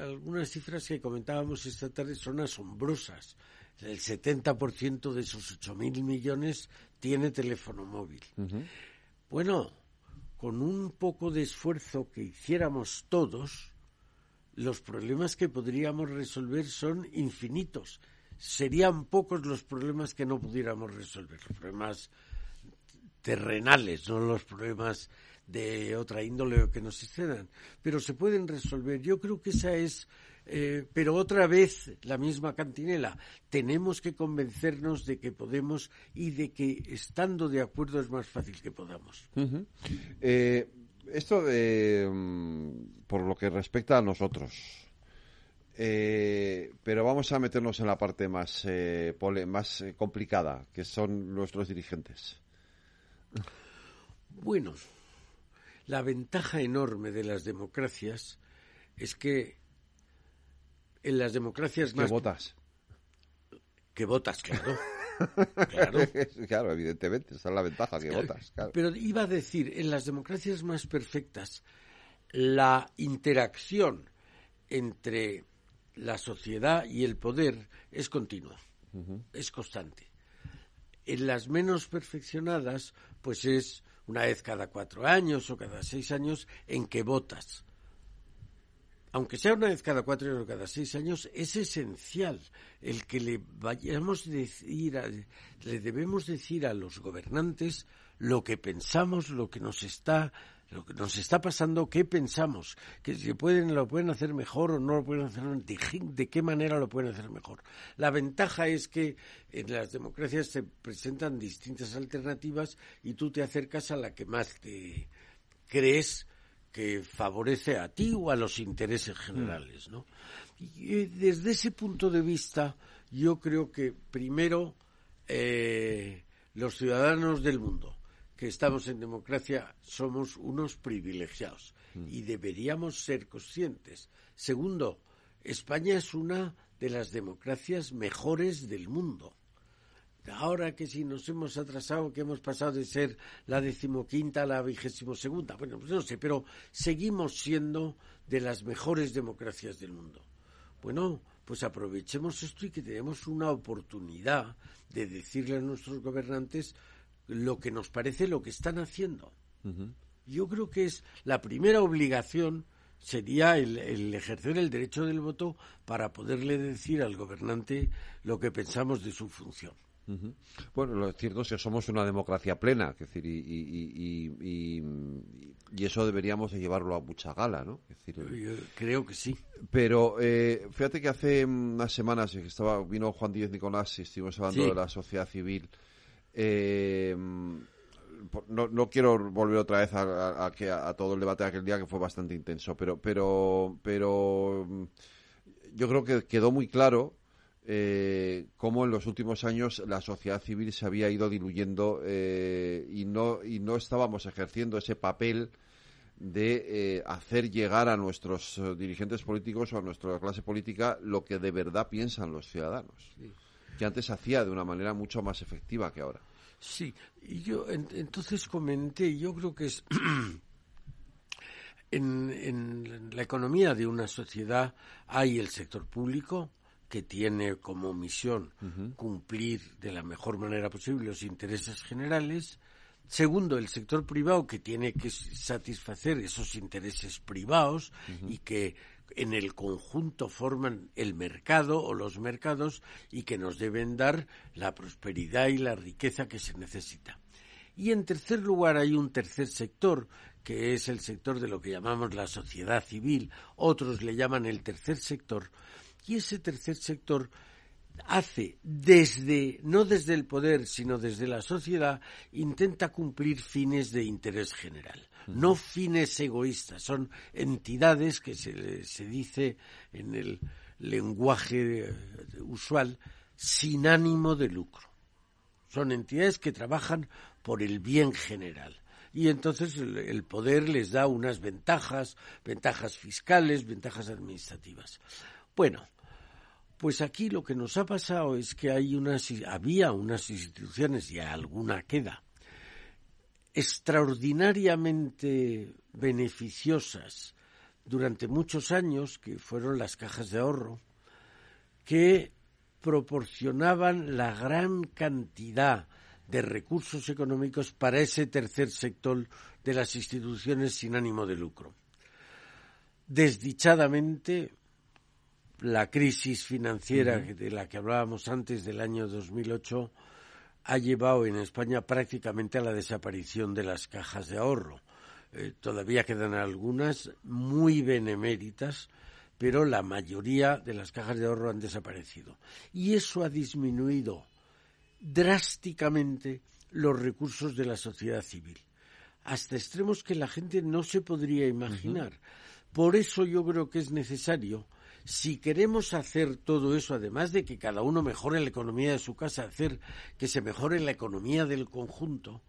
algunas cifras que comentábamos esta tarde son asombrosas. El 70% de esos ocho mil millones tiene teléfono móvil. Bueno, con un poco de esfuerzo que hiciéramos todos, los problemas que podríamos resolver son infinitos. Serían pocos los problemas que no pudiéramos resolver. Los problemas terrenales, no los problemas de otra índole o que nos excedan, pero se pueden resolver. Yo creo que esa es, eh, pero otra vez la misma cantinela. Tenemos que convencernos de que podemos y de que estando de acuerdo es más fácil que podamos. Eh, esto de, mm, por lo que respecta a nosotros. Eh, pero vamos a meternos en la parte más, más complicada, que son nuestros dirigentes. Bueno, la ventaja enorme de las democracias es que en las democracias más... Que votas. Que votas, claro. claro. claro, evidentemente, esa es la ventaja, que votas. Pero iba a decir, en las democracias más perfectas, la interacción entre la sociedad y el poder es continua, es constante. En las menos perfeccionadas, pues es una vez cada cuatro años o cada seis años en que votas. Aunque sea una vez cada cuatro años o cada seis años, es esencial el que le vayamos a decir, le debemos decir a los gobernantes lo que pensamos, lo que nos está lo que nos está pasando, qué pensamos, que si pueden, lo pueden hacer mejor o no lo pueden hacer, de, de, qué manera lo pueden hacer mejor. La ventaja es que en las democracias se presentan distintas alternativas y tú te acercas a la que más te crees que favorece a ti o a los intereses generales, ¿no? Y eh, desde ese punto de vista, yo creo que primero eh, los ciudadanos del mundo que estamos en democracia somos unos privilegiados mm. y deberíamos ser conscientes. Segundo, España es una de las democracias mejores del mundo. Ahora que si nos hemos atrasado, que hemos pasado de ser la decimoquinta a la vigésimo segunda, bueno, pues no sé, pero seguimos siendo de las mejores democracias del mundo. Bueno, pues aprovechemos esto y que tenemos una oportunidad de decirle a nuestros gobernantes lo que nos parece lo que están haciendo. Yo creo que es la primera obligación sería el, ejercer el derecho del voto para poderle decir al gobernante lo que pensamos de su función. Bueno, lo cierto es que somos una democracia plena, es decir, y, y, eso deberíamos de llevarlo a mucha gala, ¿no? decir, Yo creo que sí. Pero eh, fíjate que hace unas semanas estaba vino Juan Díez Nicolás y estuvimos hablando de la sociedad civil eh, no, no, quiero volver otra vez a, a, todo el debate de aquel día que fue bastante intenso, pero, pero, pero yo creo que quedó muy claro eh, cómo en los últimos años la sociedad civil se había ido diluyendo eh, y no y no estábamos ejerciendo ese papel de eh, hacer llegar a nuestros dirigentes políticos o a nuestra clase política lo que de verdad piensan los ciudadanos que antes hacía de una manera mucho más efectiva que ahora. Sí, y yo entonces comenté, yo creo que es en, la economía de una sociedad hay el sector público que tiene como misión cumplir de la mejor manera posible los intereses generales. Segundo, el sector privado que tiene que satisfacer esos intereses privados y que en el conjunto forman el mercado o los mercados y que nos deben dar la prosperidad y la riqueza que se necesita. Y en tercer lugar hay un tercer sector, que es el sector de lo que llamamos la sociedad civil, otros le llaman el tercer sector, y ese tercer sector hace desde, no desde el poder, sino desde la sociedad, intenta cumplir fines de interés general, no fines egoístas, son entidades que se, se dice en el lenguaje eh, usual sin ánimo de lucro. Son entidades que trabajan por el bien general. Y entonces el, poder les da unas ventajas, ventajas fiscales, ventajas administrativas. Bueno, pues aquí lo que nos ha pasado es que hay unas, había unas instituciones, y alguna queda, extraordinariamente beneficiosas durante muchos años, que fueron las cajas de ahorro, que proporcionaban la gran cantidad de recursos económicos para ese tercer sector de las instituciones sin ánimo de lucro. Desdichadamente, la crisis financiera de la que hablábamos antes del año 2008 ha llevado en España prácticamente a la desaparición de las cajas de ahorro. Eh, todavía quedan algunas muy beneméritas, pero la mayoría de las cajas de ahorro han desaparecido. Y eso ha disminuido drásticamente los recursos de la sociedad civil, hasta extremos que la gente no se podría imaginar. Por eso yo creo que es necesario, si queremos hacer todo eso, además de que cada uno mejore la economía de su casa, hacer que se mejore la economía del conjunto,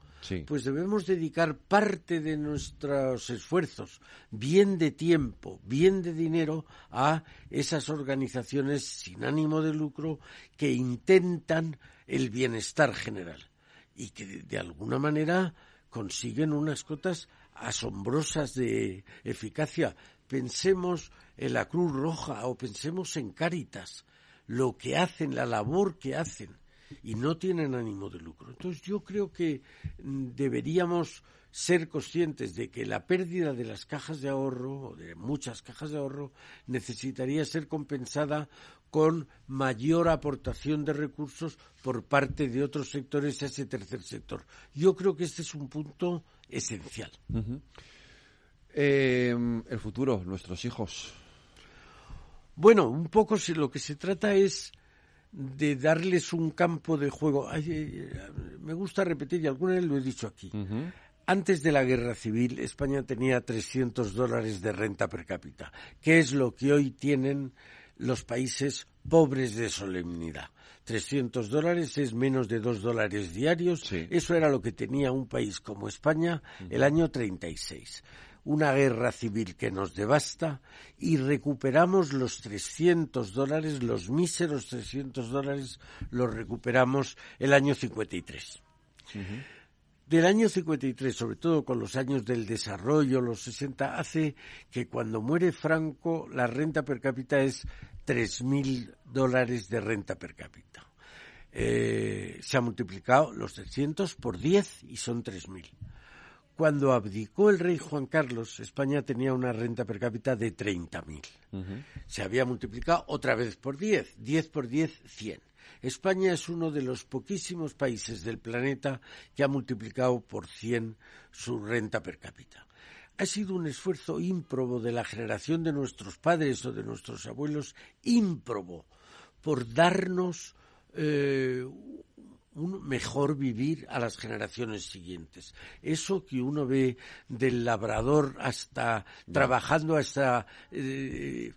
pues debemos dedicar parte de nuestros esfuerzos, bien de tiempo, bien de dinero, a esas organizaciones sin ánimo de lucro que intentan el bienestar general y que de alguna manera consiguen unas cotas asombrosas de eficacia. Pensemos en la Cruz Roja o pensemos en Cáritas, lo que hacen, la labor que hacen y no tienen ánimo de lucro. Entonces yo creo que mm, deberíamos ser conscientes de que la pérdida de las cajas de ahorro, o de muchas cajas de ahorro, necesitaría ser compensada con mayor aportación de recursos por parte de otros sectores a ese tercer sector. Yo creo que este es un punto esencial. Em, el futuro, nuestros hijos. Bueno, un poco si lo que se trata es de darles un campo de juego. me gusta repetir, y alguna vez lo he dicho aquí. Antes de la guerra civil, España tenía 300 dólares de renta per cápita, que es lo que hoy tienen los países pobres de solemnidad. 300 dólares es menos de 2 dólares diarios. Eso era lo que tenía un país como España el año 36 una guerra civil que nos devasta y recuperamos los 300 dólares, los míseros 300 dólares, los recuperamos el año 53. Del año 53, sobre todo con los años del desarrollo, los 60, hace que cuando muere Franco la renta per cápita es 3.000 dólares de renta per cápita. Eh, se ha multiplicado los 300 por 10 y son 3.000. Cuando abdicó el rey Juan Carlos, España tenía una renta per cápita de 30.000. Se había multiplicado otra vez por 10. 10 por 10, 100. España es uno de los poquísimos países del planeta que ha multiplicado por 100 su renta per cápita. Ha sido un esfuerzo ímprobo de la generación de nuestros padres o de nuestros abuelos, ímprobo, por darnos eh, un mejor vivir a las generaciones siguientes. Eso que uno ve del labrador hasta trabajando hasta eh,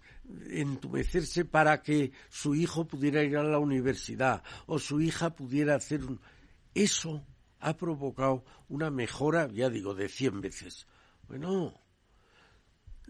entumecerse para que su hijo pudiera ir a la universidad o su hija pudiera hacer un... Eso ha provocado una mejora, ya digo, de cien veces. Bueno,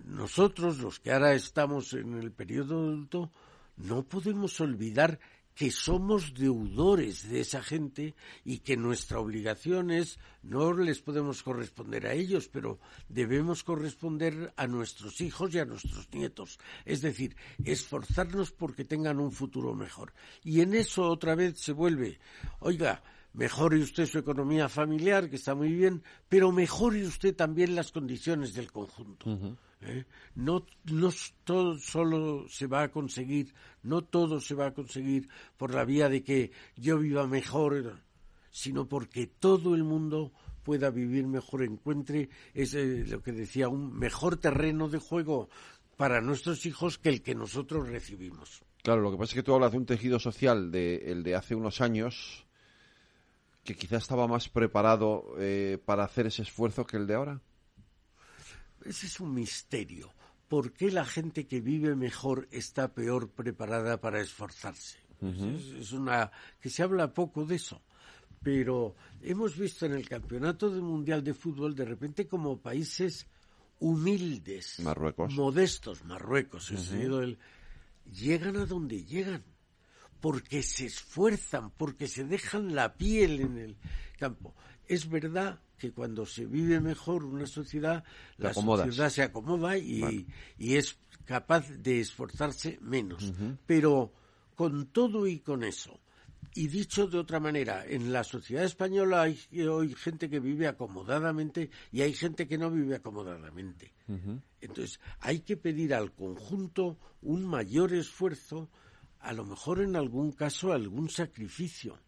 nosotros, los que ahora estamos en el periodo adulto, no podemos olvidar que somos deudores de esa gente y que nuestra obligación es, no les podemos corresponder a ellos, pero debemos corresponder a nuestros hijos y a nuestros nietos. Es decir, esforzarnos porque tengan un futuro mejor. Y en eso otra vez se vuelve, oiga, mejore usted su economía familiar, que está muy bien, pero mejore usted también las condiciones del conjunto. ¿Eh? No, no todo solo se va a conseguir, no todo se va a conseguir por la vía de que yo viva mejor, sino porque todo el mundo pueda vivir mejor, encuentre es lo que decía un mejor terreno de juego para nuestros hijos que el que nosotros recibimos. Claro, lo que pasa es que tú hablas de un tejido social de el de hace unos años que quizá estaba más preparado eh, para hacer ese esfuerzo que el de ahora. Ese es un misterio. ¿Por qué la gente que vive mejor está peor preparada para esforzarse? es, una que se habla poco de eso. Pero hemos visto en el Campeonato Mundial de Fútbol de repente como países humildes, modestos, Marruecos, llegan a donde llegan, porque se esfuerzan, porque se dejan la piel en el campo. Es verdad que cuando se vive mejor una sociedad, la sociedad se acomoda y, es capaz de esforzarse menos. Pero con todo y con eso, y dicho de otra manera, en la sociedad española hay hoy gente que vive acomodadamente y hay gente que no vive acomodadamente. Entonces, hay que pedir al conjunto un mayor esfuerzo, a lo mejor en algún caso algún sacrificio.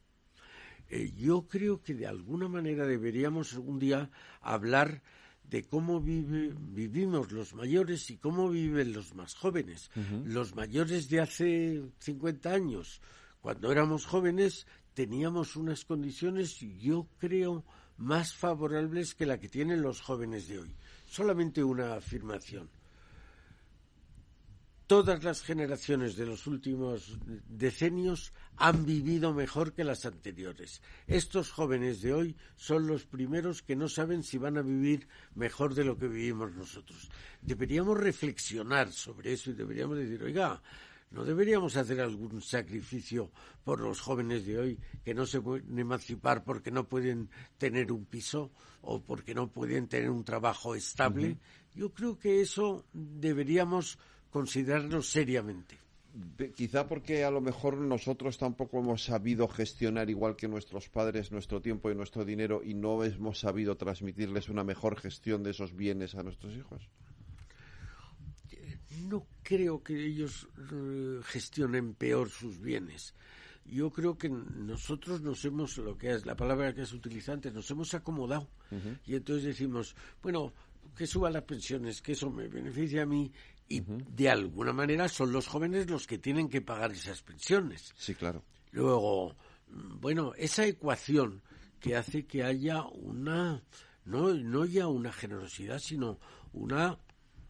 Eh, yo creo que de alguna manera deberíamos algún día hablar de cómo vivimos los mayores y cómo viven los más jóvenes. Los mayores de hace 50 años cuando éramos jóvenes teníamos unas condiciones, yo creo, más favorables que la que tienen los jóvenes de hoy. Solamente una afirmación. Todas las generaciones de los últimos decenios han vivido mejor que las anteriores. Estos jóvenes de hoy son los primeros que no saben si van a vivir mejor de lo que vivimos nosotros. Deberíamos reflexionar sobre eso y deberíamos decir, oiga, ¿No deberíamos hacer algún sacrificio por los jóvenes de hoy que no se pueden emancipar porque no pueden tener un piso o porque no pueden tener un trabajo estable? Yo creo que eso deberíamos considerarlo seriamente. Quizá porque a lo mejor nosotros tampoco hemos sabido gestionar igual que nuestros padres nuestro tiempo y nuestro dinero y no hemos sabido transmitirles una mejor gestión de esos bienes a nuestros hijos no creo que ellos eh, gestionen peor sus bienes. Yo creo que nosotros nos hemos, lo que es la palabra que es utilizante, nos hemos acomodado. Y entonces decimos, bueno, que suban las pensiones, que eso me beneficia a mí. Y de alguna manera son los jóvenes los que tienen que pagar esas pensiones. Sí, claro. Luego, bueno, esa ecuación que hace que haya una, no, no ya una generosidad, sino una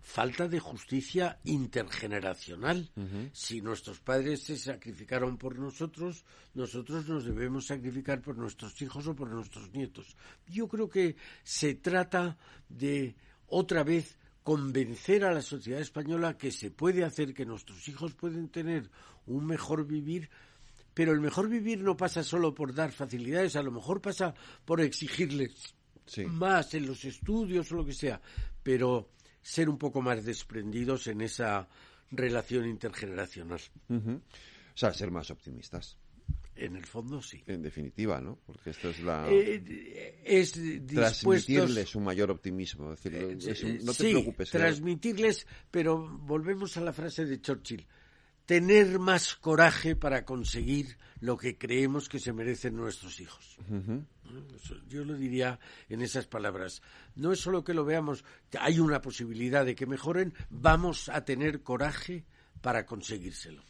falta de justicia intergeneracional. Si nuestros padres se sacrificaron por nosotros, nosotros nos debemos sacrificar por nuestros hijos o por nuestros nietos. Yo creo que se trata de otra vez convencer a la sociedad española que se puede hacer, que nuestros hijos pueden tener un mejor vivir, pero el mejor vivir no pasa solo por dar facilidades, a lo mejor pasa por exigirles más en los estudios o lo que sea, pero ser un poco más desprendidos en esa relación intergeneracional. O sea, ser más optimistas. En el fondo, sí. En definitiva, ¿no? Porque esto es la... Eh, es Transmitirles un mayor optimismo. Decir, eh, no te preocupes. transmitirles, pero volvemos a la frase de Churchill. Tener más coraje para conseguir lo que creemos que se merecen nuestros hijos. Yo lo diría en esas palabras. No es solo que lo veamos, hay una posibilidad de que mejoren, vamos a tener coraje para conseguírselo.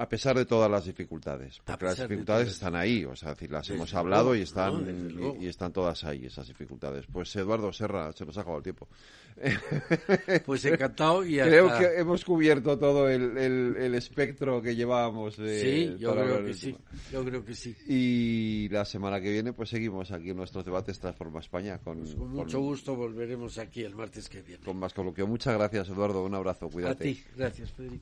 A pesar de todas las dificultades, porque las dificultades están ahí, o sea, las hemos hablado y están y, están todas ahí esas dificultades. Pues Eduardo Serra, se nos ha acabado el tiempo. Pues encantado y creo que hemos cubierto todo el, el, espectro que llevábamos. De sí, yo creo que sí. Yo creo que sí. Y la semana que viene, pues seguimos aquí en nuestros debates Transforma España con, pues con mucho gusto volveremos aquí el martes que viene. Con más coloquio. Muchas gracias, Eduardo. Un abrazo. Cuídate. A ti. Gracias, Federico.